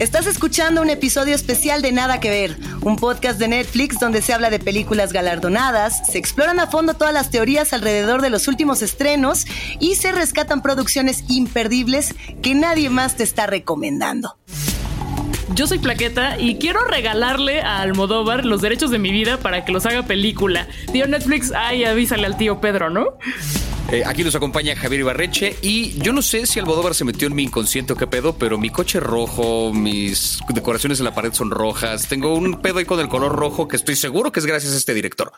Estás escuchando un episodio especial de Nada que Ver, un podcast de Netflix donde se habla de películas galardonadas, se exploran a fondo todas las teorías alrededor de los últimos estrenos y se rescatan producciones imperdibles que nadie más te está recomendando. Yo soy Plaqueta y quiero regalarle a Almodóvar los derechos de mi vida para que los haga película. Tío Netflix, ay, avísale al tío Pedro, ¿no? Eh, aquí nos acompaña Javier Ibarreche y yo no sé si Almodóvar se metió en mi inconsciente o qué pedo, pero mi coche rojo, mis decoraciones en la pared son rojas, tengo un pedo ahí con el color rojo que estoy seguro que es gracias a este director.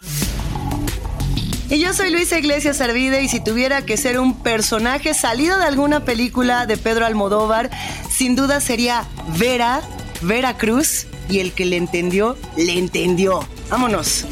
Y yo soy Luisa Iglesias Arvide y si tuviera que ser un personaje salido de alguna película de Pedro Almodóvar, sin duda sería Vera, Vera Cruz y el que le entendió, le entendió. Vámonos.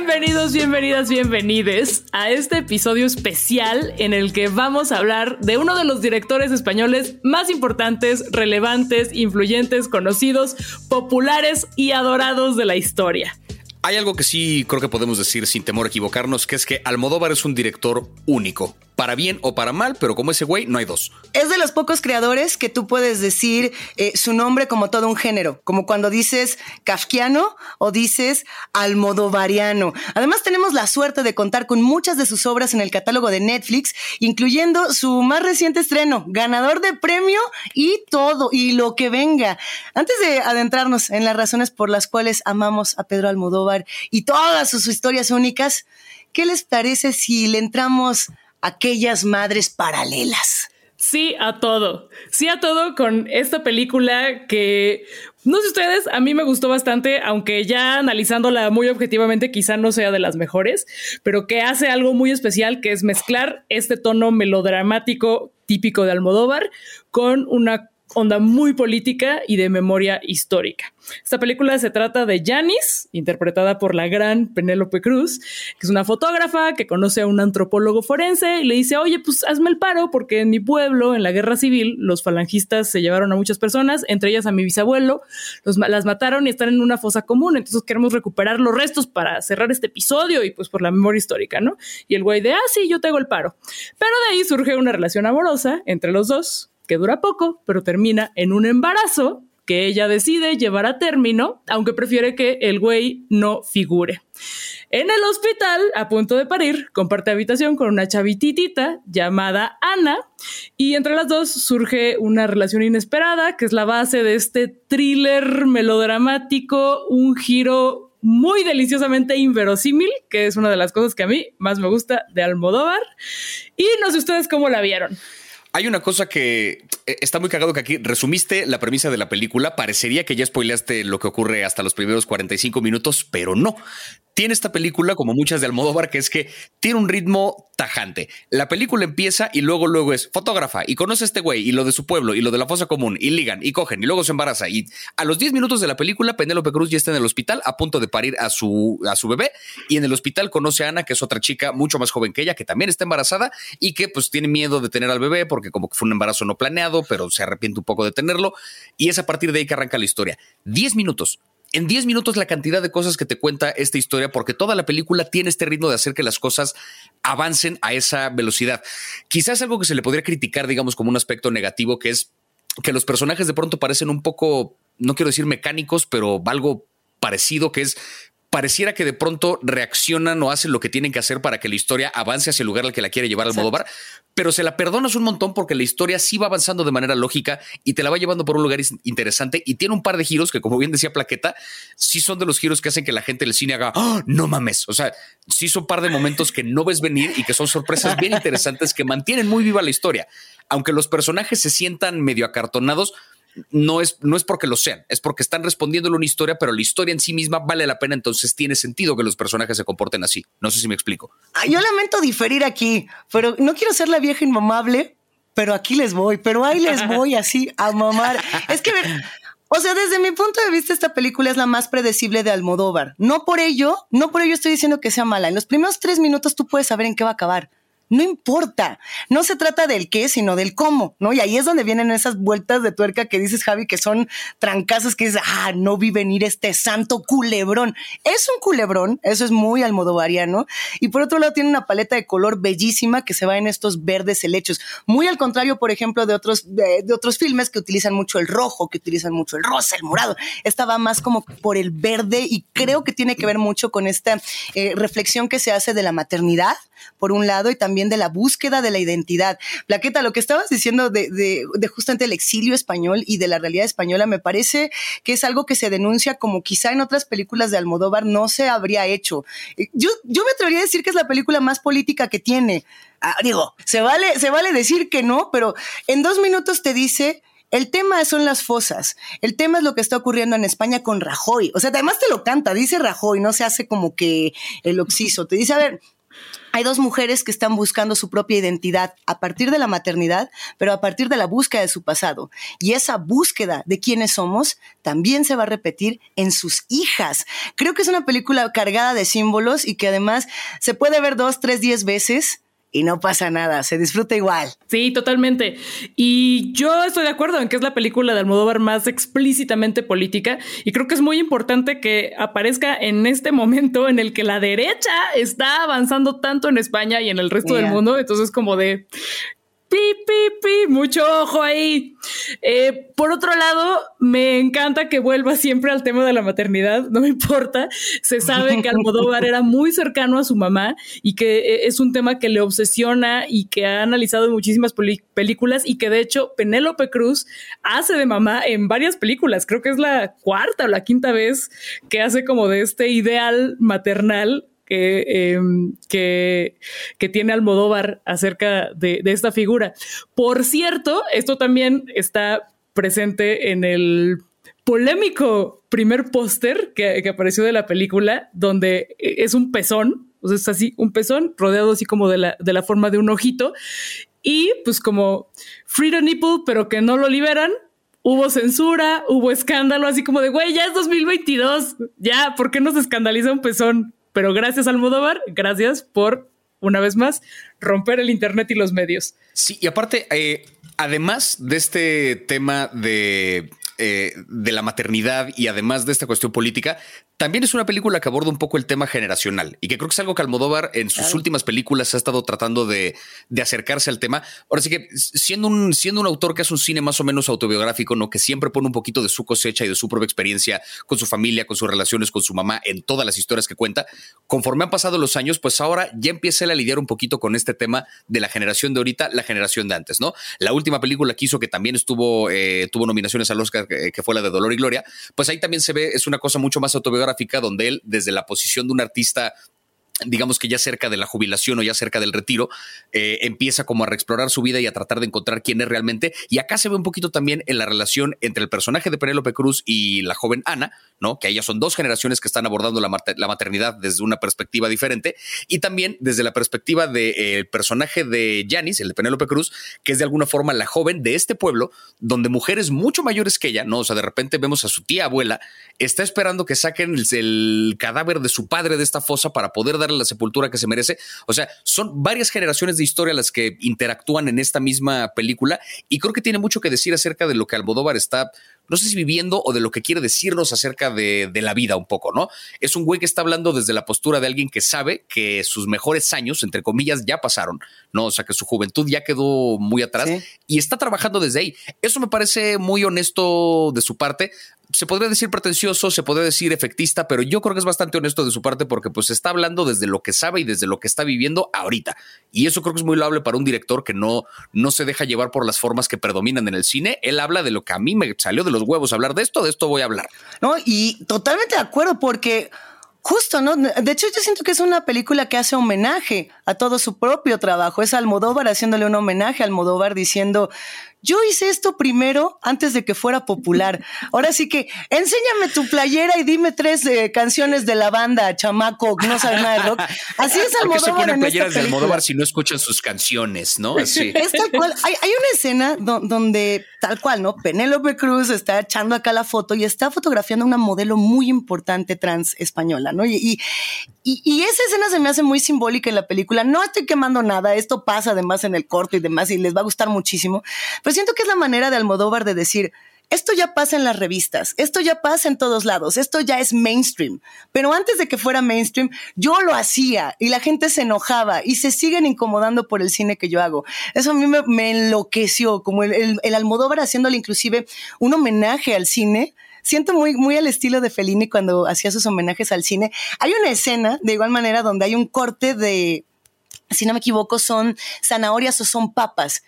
Bienvenidos, bienvenidas, bienvenides a este episodio especial en el que vamos a hablar de uno de los directores españoles más importantes, relevantes, influyentes, conocidos, populares y adorados de la historia. Hay algo que sí creo que podemos decir sin temor a equivocarnos, que es que Almodóvar es un director único para bien o para mal, pero como ese güey no hay dos. Es de los pocos creadores que tú puedes decir eh, su nombre como todo un género, como cuando dices kafkiano o dices almodovariano. Además tenemos la suerte de contar con muchas de sus obras en el catálogo de Netflix, incluyendo su más reciente estreno, ganador de premio y todo, y lo que venga. Antes de adentrarnos en las razones por las cuales amamos a Pedro Almodóvar y todas sus historias únicas, ¿qué les parece si le entramos aquellas madres paralelas. Sí a todo, sí a todo con esta película que no sé ustedes, a mí me gustó bastante, aunque ya analizándola muy objetivamente quizá no sea de las mejores, pero que hace algo muy especial que es mezclar este tono melodramático típico de Almodóvar con una onda muy política y de memoria histórica. Esta película se trata de Janice, interpretada por la gran Penélope Cruz, que es una fotógrafa que conoce a un antropólogo forense y le dice, oye, pues hazme el paro porque en mi pueblo, en la guerra civil, los falangistas se llevaron a muchas personas, entre ellas a mi bisabuelo, los, las mataron y están en una fosa común, entonces queremos recuperar los restos para cerrar este episodio y pues por la memoria histórica, ¿no? Y el güey de, ah, sí, yo te el paro. Pero de ahí surge una relación amorosa entre los dos, que dura poco, pero termina en un embarazo que ella decide llevar a término, aunque prefiere que el güey no figure. En el hospital, a punto de parir, comparte habitación con una chavititita llamada Ana y entre las dos surge una relación inesperada que es la base de este thriller melodramático, un giro muy deliciosamente inverosímil, que es una de las cosas que a mí más me gusta de Almodóvar. Y no sé ustedes cómo la vieron. Hay una cosa que eh, está muy cagado que aquí resumiste la premisa de la película. Parecería que ya spoileaste lo que ocurre hasta los primeros 45 minutos, pero no tiene esta película, como muchas de Almodóvar, que es que tiene un ritmo tajante. La película empieza y luego, luego es fotógrafa y conoce a este güey y lo de su pueblo y lo de la fosa común y ligan y cogen y luego se embaraza. Y a los 10 minutos de la película, Penélope Cruz ya está en el hospital a punto de parir a su, a su bebé y en el hospital conoce a Ana, que es otra chica mucho más joven que ella, que también está embarazada y que pues tiene miedo de tener al bebé porque como que fue un embarazo no planeado, pero se arrepiente un poco de tenerlo. Y es a partir de ahí que arranca la historia. 10 minutos en 10 minutos la cantidad de cosas que te cuenta esta historia, porque toda la película tiene este ritmo de hacer que las cosas avancen a esa velocidad. Quizás algo que se le podría criticar, digamos, como un aspecto negativo, que es que los personajes de pronto parecen un poco, no quiero decir mecánicos, pero algo parecido, que es pareciera que de pronto reaccionan o hacen lo que tienen que hacer para que la historia avance hacia el lugar al que la quiere llevar al modo bar, pero se la perdonas un montón porque la historia sí va avanzando de manera lógica y te la va llevando por un lugar interesante y tiene un par de giros que, como bien decía Plaqueta, sí son de los giros que hacen que la gente del cine haga, ¡Oh, no mames, o sea, sí son un par de momentos que no ves venir y que son sorpresas bien interesantes que mantienen muy viva la historia. Aunque los personajes se sientan medio acartonados, no es, no es porque lo sean, es porque están respondiéndole una historia, pero la historia en sí misma vale la pena, entonces tiene sentido que los personajes se comporten así. No sé si me explico. Ah, yo lamento diferir aquí, pero no quiero ser la vieja inmamable, pero aquí les voy, pero ahí les voy así a mamar. Es que, o sea, desde mi punto de vista, esta película es la más predecible de Almodóvar. No por ello, no por ello estoy diciendo que sea mala. En los primeros tres minutos tú puedes saber en qué va a acabar no importa. No se trata del qué, sino del cómo, ¿no? Y ahí es donde vienen esas vueltas de tuerca que dices, Javi, que son trancazos que dices, ah, no vi venir este santo culebrón. Es un culebrón, eso es muy almodovariano. Y por otro lado, tiene una paleta de color bellísima que se va en estos verdes helechos. Muy al contrario, por ejemplo, de otros, de, otros filmes que utilizan mucho el rojo, que utilizan mucho el rosa, el morado. Esta va más como por el verde y creo que tiene que ver mucho con esta eh, reflexión que se hace de la maternidad por un lado, y también de la búsqueda de la identidad. Plaqueta, lo que estabas diciendo de, de, justamente el exilio español y de la realidad española, me parece que es algo que se denuncia como quizá en otras películas de Almodóvar no se habría hecho. Eh, yo, yo me atrevería a decir que es la película más política que tiene. Ah, digo, se vale, se vale decir que no, pero en dos minutos te dice el tema son las fosas. El tema es lo que está ocurriendo en España con Rajoy. O sea, además te lo canta, dice Rajoy, no se hace como que el oxiso. Te dice, a ver, hay dos mujeres que están buscando su propia identidad a partir de la maternidad, pero a partir de la búsqueda de su pasado. Y esa búsqueda de quiénes somos también se va a repetir en sus hijas. Creo que es una película cargada de símbolos y que además se puede ver dos, tres, diez veces y no pasa nada, se disfruta igual. Sí, totalmente. Y yo estoy de acuerdo en que es la película de Almodóvar más explícitamente política y creo que es muy importante que aparezca en este momento en el que la derecha está avanzando tanto en España y en el resto del mundo, entonces como de pi, pi, pi, mucho ojo ahí. Eh, por otro lado, me encanta que vuelva siempre al tema de la maternidad, no me importa. Se sabe que Almodóvar era muy cercano a su mamá y que eh, es un tema que le obsesiona y que ha analizado en muchísimas películas y que de hecho Penélope Cruz hace de mamá en varias películas. Creo que es la cuarta o la quinta vez que hace como de este ideal maternal Em, que, que, tiene Almodóvar acerca de, esta figura. Por cierto, esto también está presente en el polémico primer póster que, apareció de la película, donde es un pezón, o sea, es así, un pezón rodeado así como de la, de la forma de un ojito, y pues como Freedom Nipple, pero que no lo liberan, hubo censura, hubo escándalo, así como de, güey, ya es 2022, ya, ¿por qué nos escandaliza un pezón? Pero gracias Almodóvar, gracias por, una vez más, romper el Internet y los medios. Sí, y aparte, eh, además de este tema de eh, de la maternidad y además de esta cuestión política, también es una película que aborda un poco el tema generacional y que creo que es algo que Almodóvar en sus últimas películas ha estado tratando de, acercarse al tema. Ahora sí que siendo un, siendo un autor que hace un cine más o menos autobiográfico, ¿no? que siempre pone un poquito de su cosecha y de su propia experiencia con su familia, con sus relaciones con su mamá en todas las historias que cuenta, conforme han pasado los años, pues ahora ya empieza a lidiar un poquito con este tema de la generación de ahorita, la generación de antes, ¿no? La última película que hizo, que también estuvo, eh, tuvo nominaciones al Oscar que fue la de Dolor y Gloria, pues ahí también se ve, es una cosa mucho más autobiográfica, donde él, desde la posición de un artista digamos que ya cerca de la jubilación o ya cerca del retiro, eh, empieza como a reexplorar su vida y a tratar de encontrar quién es realmente. Y acá se ve un poquito también en la relación entre el personaje de Penélope Cruz y la joven Ana, ¿no? Que ellas son dos generaciones que están abordando la, maternidad desde una perspectiva diferente. Y también desde la perspectiva del eh, personaje de Janis, el de Penélope Cruz, que es de alguna forma la joven de este pueblo, donde mujeres mucho mayores que ella, ¿no? O sea, de repente vemos a su tía abuela, está esperando que saquen el, el cadáver de su padre de esta fosa para poder dar la sepultura que se merece. O sea, son varias generaciones de historia las que interactúan en esta misma película y creo que tiene mucho que decir acerca de lo que Almodóvar está no sé si viviendo o de lo que quiere decirnos acerca de, la vida un poco, ¿no? Es un güey que está hablando desde la postura de alguien que sabe que sus mejores años, entre comillas, ya pasaron, ¿no? O sea, que su juventud ya quedó muy atrás y está trabajando desde ahí. Eso me parece muy honesto de su parte se podría decir pretencioso, se podría decir efectista, pero yo creo que es bastante honesto de su parte porque pues está hablando desde lo que sabe y desde lo que está viviendo ahorita. Y eso creo que es muy loable para un director que no, no se deja llevar por las formas que predominan en el cine. Él habla de lo que a mí me salió de los huevos hablar de esto, de esto voy a hablar. No, y totalmente de acuerdo porque Justo, ¿no? De hecho, yo siento que es una película que hace homenaje a todo su propio trabajo. Es Almodóvar haciéndole un homenaje Almodóvar diciendo, yo hice esto primero antes de que fuera popular. Ahora sí que enséñame tu playera y dime tres eh, canciones de la banda, chamaco, no sabes nada de rock. Así es Almodóvar. ¿Por qué se ponen playeras de Almodóvar si no escuchan sus canciones, no? Así. Es tal cual. Hay, una escena donde, tal cual, ¿no? Penélope Cruz está echando acá la foto y está fotografiando a una modelo muy importante trans española, ¿no? Y, y, y esa escena se me hace muy simbólica en la película. No estoy quemando nada, esto pasa además en el corto y demás y les va a gustar muchísimo. Pero siento que es la manera de Almodóvar de decir, esto ya pasa en las revistas, esto ya pasa en todos lados, esto ya es mainstream. Pero antes de que fuera mainstream, yo lo hacía y la gente se enojaba y se siguen incomodando por el cine que yo hago. Eso a mí me, enloqueció, como el, el, Almodóvar haciéndole inclusive un homenaje al cine. Siento muy, muy al estilo de Fellini cuando hacía sus homenajes al cine. Hay una escena, de igual manera, donde hay un corte de, si no me equivoco, son zanahorias o son papas.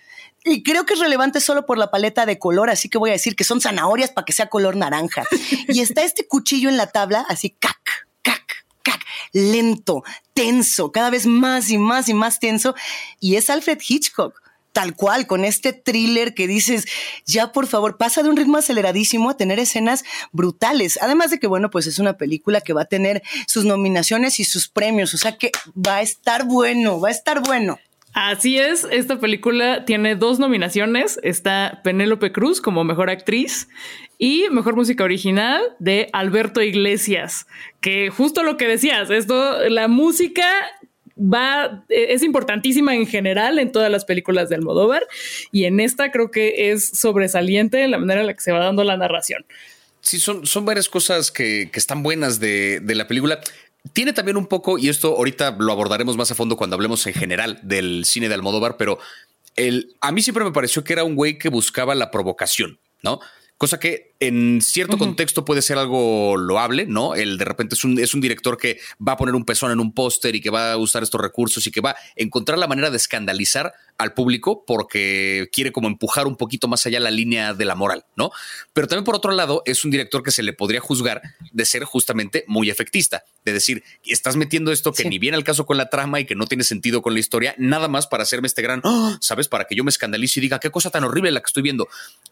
Y creo que es relevante solo por la paleta de color, así que voy a decir que son zanahorias para que sea color naranja. Y está este cuchillo en la tabla, así cac, cac, cac, lento, tenso, cada vez más y más y más tenso. Y es Alfred Hitchcock tal cual, con este thriller que dices, ya por favor, pasa de un ritmo aceleradísimo a tener escenas brutales. Además de que, bueno, pues es una película que va a tener sus nominaciones y sus premios, o sea que va a estar bueno, va a estar bueno. Así es, esta película tiene dos nominaciones. Está Penélope Cruz como mejor actriz y mejor música original de Alberto Iglesias, que justo lo que decías, esto, la música va, es importantísima en general en todas las películas de Almodóvar y en esta creo que es sobresaliente la manera en la que se va dando la narración. Sí, son, son varias cosas que, están buenas de, de la película. Tiene también un poco, y esto ahorita lo abordaremos más a fondo cuando hablemos en general del cine de Almodóvar, pero el, a mí siempre me pareció que era un güey que buscaba la provocación, ¿no? Cosa que en cierto contexto puede ser algo loable, ¿no? El de repente es un, es un director que va a poner un pezón en un póster y que va a usar estos recursos y que va a encontrar la manera de escandalizar al público porque quiere como empujar un poquito más allá la línea de la moral, ¿no? Pero también por otro lado es un director que se le podría juzgar de ser justamente muy efectista, de decir, estás metiendo esto que ni viene al caso con la trama y que no tiene sentido con la historia, nada más para hacerme este gran, ¡ah! ¿sabes? Para que yo me escandalice y diga, qué cosa tan horrible la que estoy viendo.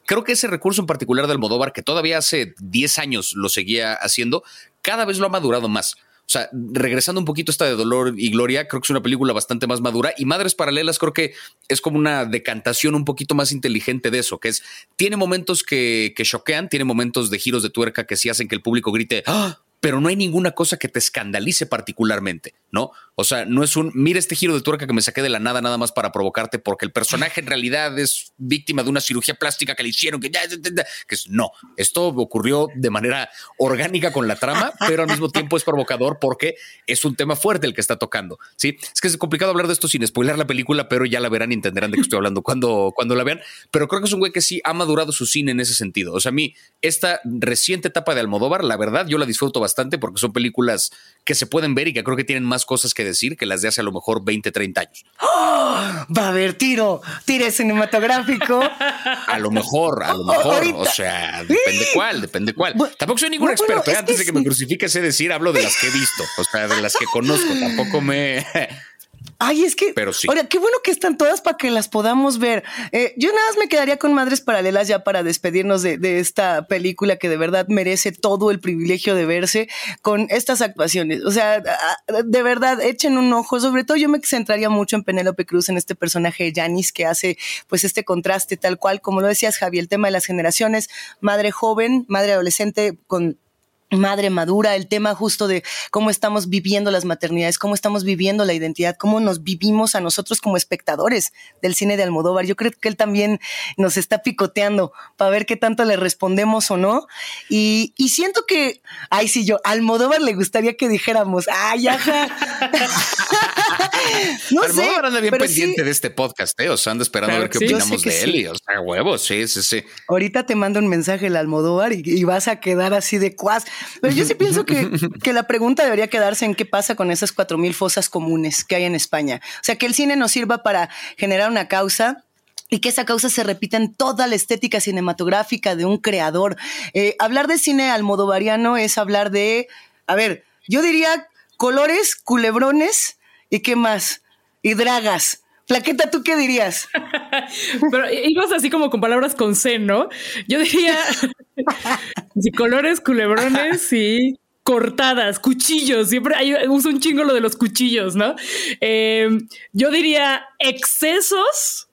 Creo que ese recurso en particular de Almodóvar, que todavía hace 10 años lo seguía haciendo, cada vez lo ha madurado más. O sea, regresando un poquito esta de Dolor y Gloria, creo que es una película bastante más madura. Y Madres Paralelas creo que es como una decantación un poquito más inteligente de eso, que es, tiene momentos que, que choquean, tiene momentos de giros de tuerca que sí hacen que el público grite, ¡Ah! Pero no hay ninguna cosa que te escandalice particularmente, ¿no? O sea, no es un, mira este giro de tuerca que me saqué de la nada nada más para provocarte porque el personaje en realidad es víctima de una cirugía plástica que le hicieron, que ya, que es, no, esto ocurrió de manera orgánica con la trama, pero al mismo tiempo es provocador porque es un tema fuerte el que está tocando, ¿sí? Es que es complicado hablar de esto sin spoiler la película, pero ya la verán y entenderán de qué estoy hablando cuando, cuando la vean, pero creo que es un güey que sí ha madurado su cine en ese sentido. O sea, a mí, esta reciente etapa de Almodóvar, la verdad, yo la disfruto bastante bastante porque son películas que se pueden ver y que creo que tienen más cosas que decir que las de hace a lo mejor 20, 30 años. ¡Oh! Va a haber tiro, tire cinematográfico. A lo mejor, a lo mejor. O sea, depende cuál, depende cuál. Tampoco soy ningún experto. ¿eh? Antes de que me crucifique sé decir, hablo de las que he visto, o sea, de las que conozco. Tampoco me Ay, es que. Pero sí. Ahora, qué bueno que están todas para que las podamos ver. Eh, yo nada más me quedaría con Madres Paralelas ya para despedirnos de, esta película que de verdad merece todo el privilegio de verse con estas actuaciones. O sea, de verdad, echen un ojo. Sobre todo, yo me centraría mucho en Penélope Cruz, en este personaje de Janis que hace pues este contraste tal cual, como lo decías, Javi, el tema de las generaciones, madre joven, madre adolescente con madre madura, el tema justo de cómo estamos viviendo las maternidades, cómo estamos viviendo la identidad, cómo nos vivimos a nosotros como espectadores del cine de Almodóvar. Yo creo que él también nos está picoteando para ver qué tanto le respondemos o no. Y, siento que, ay, sí, yo, Almodóvar le gustaría que dijéramos, ay, ajá. no Almodóvar anda bien pendiente de este podcast, ¿eh? O sea, anda esperando a ver qué opinamos de él. Y, o sea, huevos, sí, sí, sí. Ahorita te mando un mensaje el Almodóvar y, y vas a quedar así de cuas. Pero yo sí pienso que, que, la pregunta debería quedarse en qué pasa con esas cuatro mil fosas comunes que hay en España. O sea, que el cine nos sirva para generar una causa, y que esa causa se repita en toda la estética cinematográfica de un creador. Eh, hablar de cine almodovariano es hablar de, a ver, yo diría colores, culebrones y qué más, y dragas Plaqueta, ¿tú qué dirías? Pero ibas así como con palabras con C, ¿no? Yo diría si colores, culebrones y cortadas, cuchillos. Siempre hay, uso un chingo lo de los cuchillos, ¿no? Eh, yo diría excesos,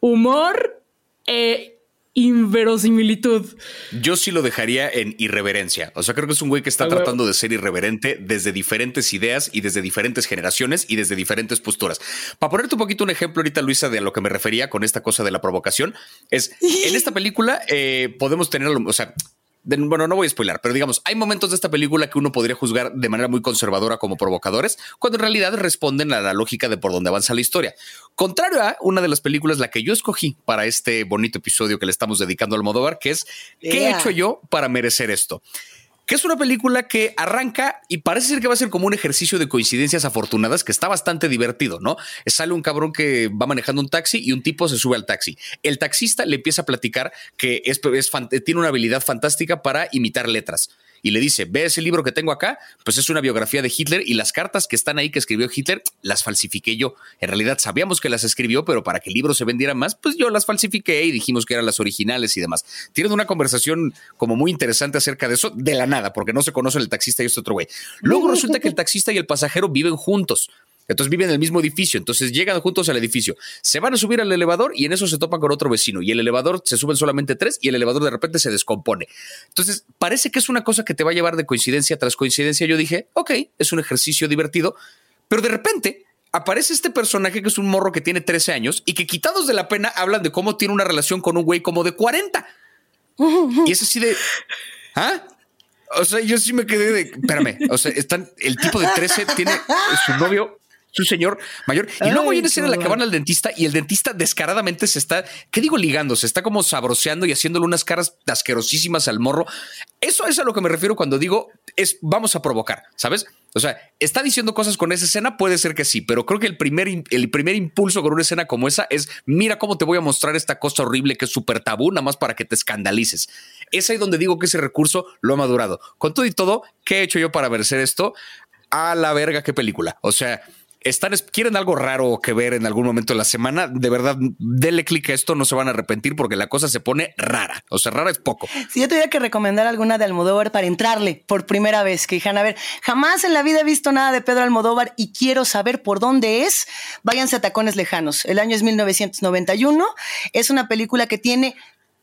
humor, eh, inverosimilitud. Yo sí lo dejaría en irreverencia. O sea, creo que es un güey que está tratando de ser irreverente desde diferentes ideas y desde diferentes generaciones y desde diferentes posturas. Para ponerte un poquito un ejemplo ahorita, Luisa, de a lo que me refería con esta cosa de la provocación, es en esta película eh, podemos tener, o sea, bueno, no voy a spoiler, pero digamos, hay momentos de esta película que uno podría juzgar de manera muy conservadora como provocadores, cuando en realidad responden a la lógica de por dónde avanza la historia. Contrario a una de las películas, la que yo escogí para este bonito episodio que le estamos dedicando al Modóvar, que es ¿qué he hecho yo para merecer esto? Que es una película que arranca y parece ser que va a ser como un ejercicio de coincidencias afortunadas que está bastante divertido, ¿no? Sale un cabrón que va manejando un taxi y un tipo se sube al taxi. El taxista le empieza a platicar que es, tiene una habilidad fantástica para imitar letras y le dice, ve ese libro que tengo acá, pues es una biografía de Hitler y las cartas que están ahí que escribió Hitler las falsifiqué yo. En realidad sabíamos que las escribió, pero para que el libro se vendiera más, pues yo las falsifiqué y dijimos que eran las originales y demás. Tienen una conversación como muy interesante acerca de eso, de la nada, porque no se conocen el taxista y este otro güey. Luego resulta que el taxista y el pasajero viven juntos. Entonces viven en el mismo edificio, entonces llegan juntos al edificio, se van a subir al elevador y en eso se topan con otro vecino y el elevador se suben solamente tres y el elevador de repente se descompone. Entonces parece que es una cosa que te va a llevar de coincidencia tras coincidencia. Yo dije, ok, es un ejercicio divertido, pero de repente aparece este personaje que es un morro que tiene 13 años y que quitados de la pena hablan de cómo tiene una relación con un güey como de 40. Y es así de, ¿ah? O sea, yo sí me quedé de, espérame, o sea, están, el tipo de 13 tiene su novio su señor mayor. Y luego hay una escena en la que van al dentista y el dentista descaradamente se está, ¿qué digo ligando? Se está como sabroseando y haciéndole unas caras asquerosísimas al morro. Eso es a lo que me refiero cuando digo es vamos a provocar, ¿sabes? O sea, está diciendo cosas con esa escena, puede ser que sí, pero creo que el primer, el primer impulso con una escena como esa es mira cómo te voy a mostrar esta cosa horrible que es súper tabú, nada más para que te escandalices. Es ahí donde digo que ese recurso lo ha madurado. Con todo y todo, ¿qué he hecho yo para merecer esto? A la verga, qué película. O sea, están, quieren algo raro que ver en algún momento de la semana, de verdad, denle clic a esto, no se van a arrepentir porque la cosa se pone rara. O sea, rara es poco. Si yo tuviera que recomendar alguna de Almodóvar para entrarle por primera vez, que dijeran, a ver, jamás en la vida he visto nada de Pedro Almodóvar y quiero saber por dónde es, váyanse a Tacones Lejanos. El año es 1991. Es una película que tiene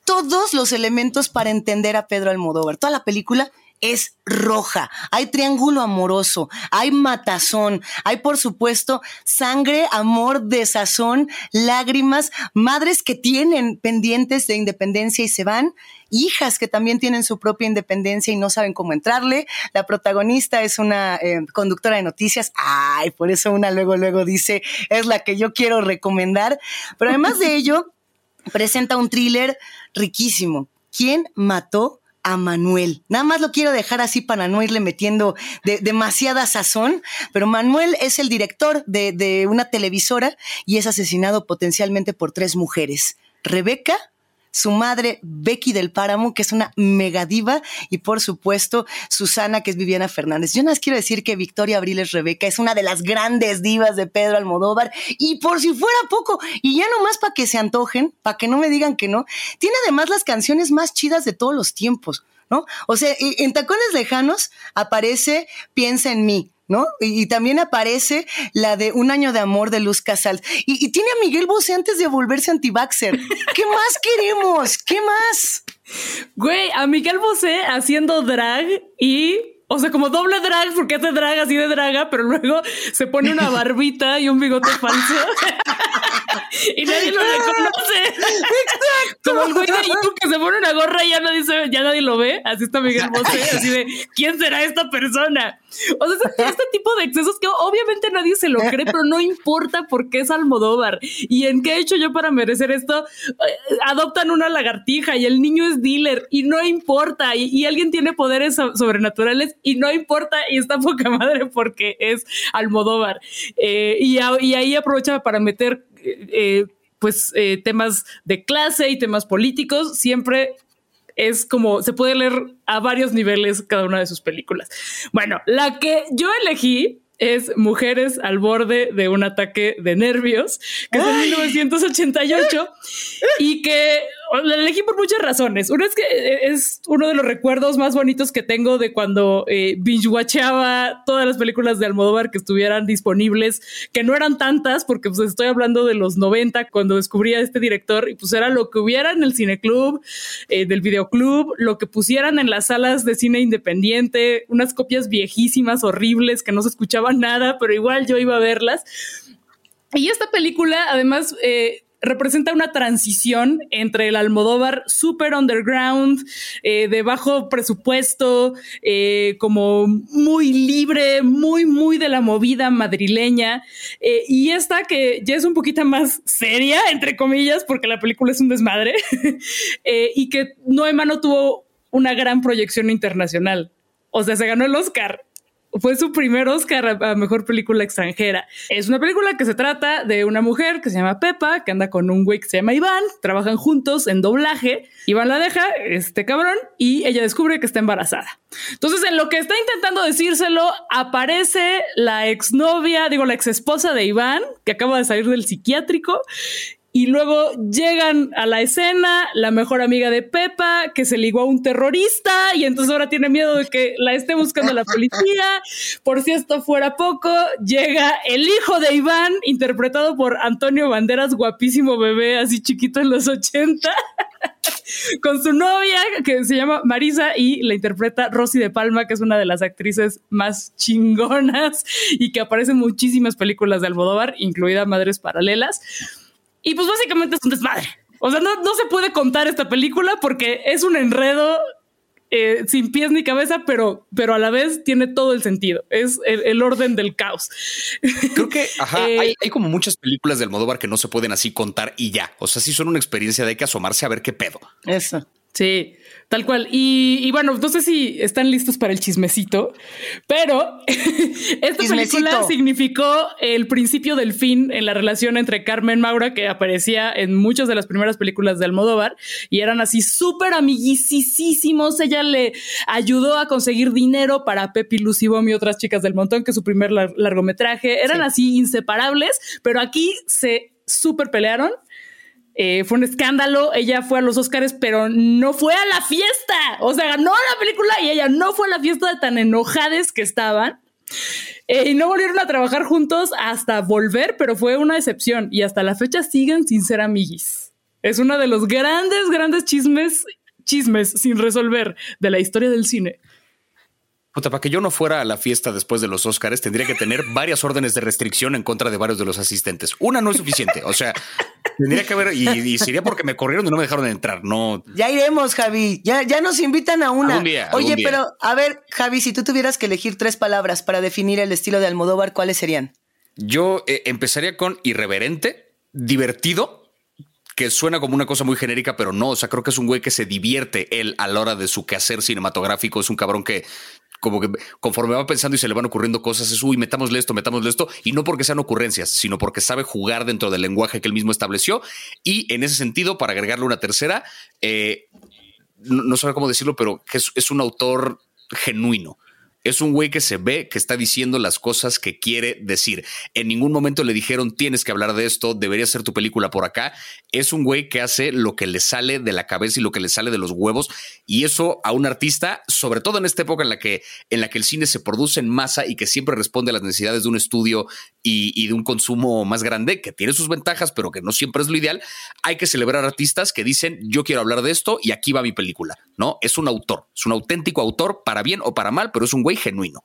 todos los elementos para entender a Pedro Almodóvar. Toda la película es roja. Hay triángulo amoroso, hay matazón, hay por supuesto sangre, amor, desazón, lágrimas, madres que tienen pendientes de independencia y se van, hijas que también tienen su propia independencia y no saben cómo entrarle. La protagonista es una eh, conductora de noticias. Ay, por eso una luego, luego dice, es la que yo quiero recomendar. Pero además de ello, presenta un thriller riquísimo. ¿Quién mató a Manuel. Nada más lo quiero dejar así para no irle metiendo demasiada sazón, pero Manuel es el director de, de una televisora y es asesinado potencialmente por tres mujeres. Rebeca, su madre Becky del Páramo, que es una megadiva, y por supuesto Susana, que es Viviana Fernández. Yo nada más quiero decir que Victoria Abriles Rebeca es una de las grandes divas de Pedro Almodóvar, y por si fuera poco, y ya nomás para que se antojen, para que no me digan que no, tiene además las canciones más chidas de todos los tiempos. ¿No? O sea, en Tacones Lejanos aparece Piensa en mí, ¿no? Y, también aparece la de Un año de amor de Luz Casal. Y, tiene a Miguel Bosé antes de volverse anti-vaxxer. ¿Qué más queremos? ¿Qué más? Güey, a Miguel Bosé haciendo drag y o sea, como doble drag, porque hace drag así de draga, pero luego se pone una barbita y un bigote falso. y nadie lo reconoce. Exacto. Como el güey de YouTube que se pone una gorra y ya nadie, ya nadie lo ve. Así está Miguel Bosé, así de ¿quién será esta persona? O sea, este tipo de excesos que obviamente nadie se lo cree, pero no importa porque es Almodóvar. ¿Y en qué he hecho yo para merecer esto? Eh, adoptan una lagartija y el niño es dealer y no importa. Y, alguien tiene poderes sobrenaturales y no importa. Y está poca madre porque es Almodóvar. Eh, y, ahí aprovecha para meter eh, pues temas de clase y temas políticos, siempre es como se puede leer a varios niveles cada una de sus películas. Bueno, la que yo elegí es Mujeres al borde de un ataque de nervios, que es de 1988 y que la elegí por muchas razones. Una es que eh, es uno de los recuerdos más bonitos que tengo de cuando eh, binge-watcheaba todas las películas de Almodóvar que estuvieran disponibles, que no eran tantas, porque pues estoy hablando de los 90 cuando descubrí a este director y pues era lo que hubiera en el cineclub, eh, del videoclub, lo que pusieran en las salas de cine independiente, unas copias viejísimas, horribles, que no se escuchaba nada, pero igual yo iba a verlas. Y esta película, además, eh, representa una transición entre el Almodóvar super underground, eh, de bajo presupuesto, eh, como muy libre, muy, muy de la movida madrileña, eh, y esta que ya es un poquito más seria, entre comillas, porque la película es un desmadre, y que no tuvo una gran proyección internacional. O sea, se ganó el Oscar fue su primer Oscar a, mejor película extranjera. Es una película que se trata de una mujer que se llama Pepa, que anda con un güey que se llama Iván, trabajan juntos en doblaje. Iván la deja, este cabrón, y ella descubre que está embarazada. Entonces, en lo que está intentando decírselo, aparece la exnovia, digo, la ex esposa de Iván, que acaba de salir del psiquiátrico, y luego llegan a la escena la mejor amiga de Pepa, que se ligó a un terrorista y entonces ahora tiene miedo de que la esté buscando la policía. Por si esto fuera poco, llega el hijo de Iván, interpretado por Antonio Banderas, guapísimo bebé, así chiquito en los 80, con su novia que se llama Marisa y la interpreta Rosy de Palma, que es una de las actrices más chingonas y que aparece en muchísimas películas de Almodóvar, incluida Madres Paralelas. Y pues básicamente es un desmadre. O sea, no, se puede contar esta película porque es un enredo eh, sin pies ni cabeza, pero, pero a la vez tiene todo el sentido. Es el, orden del caos. Creo que eh, hay, hay, como muchas películas del Almodóvar que no se pueden así contar y ya. O sea, sí son una experiencia de hay que asomarse a ver qué pedo. Eso. Sí, tal cual. Y, bueno, no sé si están listos para el chismecito, pero esta película significó el principio del fin en la relación entre Carmen Maura, que aparecía en muchas de las primeras películas de Almodóvar, y eran así súper amiguisísimos. Ella le ayudó a conseguir dinero para Pepi, Lucy Bom y otras chicas del montón, que es su primer largometraje. Eran así inseparables, pero aquí se súper pelearon eh, fue un escándalo. Ella fue a los Oscars, pero no fue a la fiesta. O sea, ganó la película y ella no fue a la fiesta de tan enojades que estaban. Eh, y no volvieron a trabajar juntos hasta volver, pero fue una excepción. Y hasta la fecha siguen sin ser amiguis. Es uno de los grandes, grandes chismes, chismes sin resolver de la historia del cine para que yo no fuera a la fiesta después de los Oscars, tendría que tener varias órdenes de restricción en contra de varios de los asistentes. Una no es suficiente. O sea, tendría que haber, y, sería porque me corrieron y no me dejaron entrar. No. Ya iremos, Javi. Ya, ya nos invitan a una. Oye, pero a ver, Javi, si tú tuvieras que elegir tres palabras para definir el estilo de Almodóvar, ¿cuáles serían? Yo eh, empezaría con irreverente, divertido que suena como una cosa muy genérica, pero no. O sea, creo que es un güey que se divierte él a la hora de su quehacer cinematográfico. Es un cabrón que como que conforme va pensando y se le van ocurriendo cosas, es, uy, metámosle esto, metámosle esto, y no porque sean ocurrencias, sino porque sabe jugar dentro del lenguaje que él mismo estableció. Y en ese sentido, para agregarle una tercera, eh, no, sé cómo decirlo, pero es un autor genuino. Es un güey que se ve que está diciendo las cosas que quiere decir. En ningún momento le dijeron tienes que hablar de esto, debería ser tu película por acá. Es un güey que hace lo que le sale de la cabeza y lo que le sale de los huevos. Y eso a un artista, sobre todo en esta época en la que, en la que el cine se produce en masa y que siempre responde a las necesidades de un estudio y, y de un consumo más grande, que tiene sus ventajas, pero que no siempre es lo ideal, hay que celebrar artistas que dicen yo quiero hablar de esto y aquí va mi película. No, es un autor, es un auténtico autor para bien o para mal, pero es un güey genuino.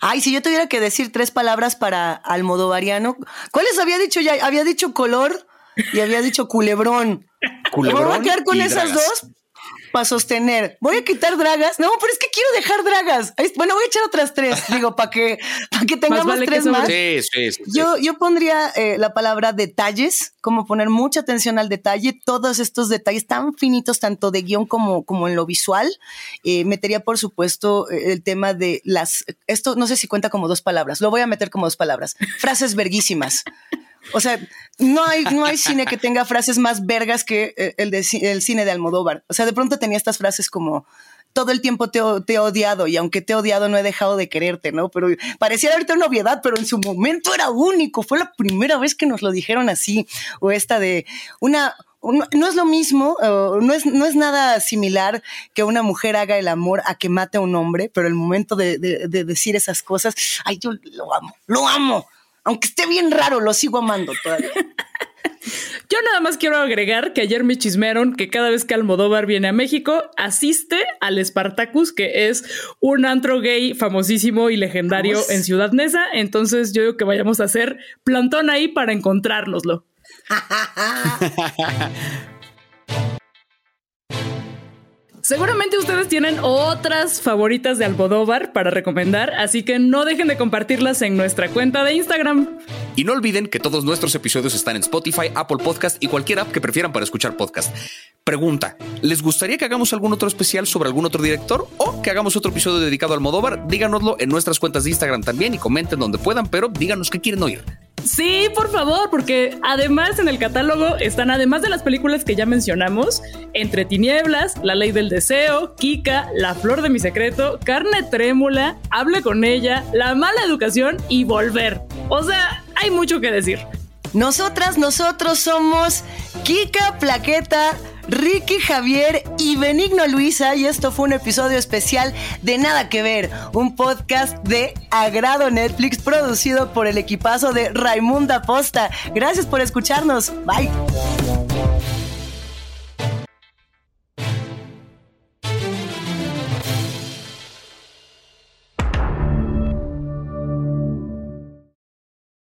Ay, si yo tuviera que decir tres palabras para Almodovariano, ¿cuáles había dicho ya? Había dicho color y había dicho culebrón. ¿Culebrón? ¿Me voy a quedar con esas dos? Para sostener. Voy a quitar dragas. No, pero es que quiero dejar dragas. Bueno, voy a echar otras tres, digo, para que, para que tengamos tres más. Sí, sí, sí, yo, yo pondría eh, la palabra detalles, como poner mucha atención al detalle, todos estos detalles tan finitos, tanto de guion como, como en lo visual. Eh, metería, por supuesto, eh, el tema de las, esto no sé si cuenta como dos palabras, lo voy a meter como dos palabras, frases verguísimas. O sea, no hay, no hay cine que tenga frases más vergas que eh, el, de, el cine de Almodóvar. O sea, de pronto tenía estas frases como todo el tiempo te, he odiado y aunque te he odiado no he dejado de quererte, ¿no? Pero parecía ahorita una obviedad, pero en su momento era único. Fue la primera vez que nos lo dijeron así. O esta de una, no es lo mismo, no, es, no es nada similar que una mujer haga el amor a que mate a un hombre, pero el momento de, de, decir esas cosas, ay, yo lo amo, lo amo. Aunque esté bien raro, lo sigo amando todavía. Yo nada más quiero agregar que ayer me chismearon que cada vez que Almodóvar viene a México, asiste al Spartacus, que es un antro gay famosísimo y legendario en Ciudad Neza. Entonces yo digo que vayamos a hacer plantón ahí para encontrárnoslo. Seguramente ustedes tienen otras favoritas de Almodóvar para recomendar, así que no dejen de compartirlas en nuestra cuenta de Instagram. Y no olviden que todos nuestros episodios están en Spotify, Apple Podcast y cualquier app que prefieran para escuchar podcast. Pregunta, ¿les gustaría que hagamos algún otro especial sobre algún otro director o que hagamos otro episodio dedicado a Almodóvar? Díganoslo en nuestras cuentas de Instagram también y comenten donde puedan, pero díganos qué quieren oír. Sí, por favor, porque además en el catálogo están, además de las películas que ya mencionamos, Entre Tinieblas, La Ley del Deseo, Kika, La Flor de mi Secreto, Carne Trémula, Hable con ella, La Mala Educación y Volver. O sea, hay mucho que decir. Nosotras, nosotros somos Kika Plaqueta. Ricky Javier y Benigno Luisa y esto fue un episodio especial de Nada que Ver, un podcast de Agrado Netflix producido por el equipazo de Raimunda Posta. Gracias por escucharnos. Bye.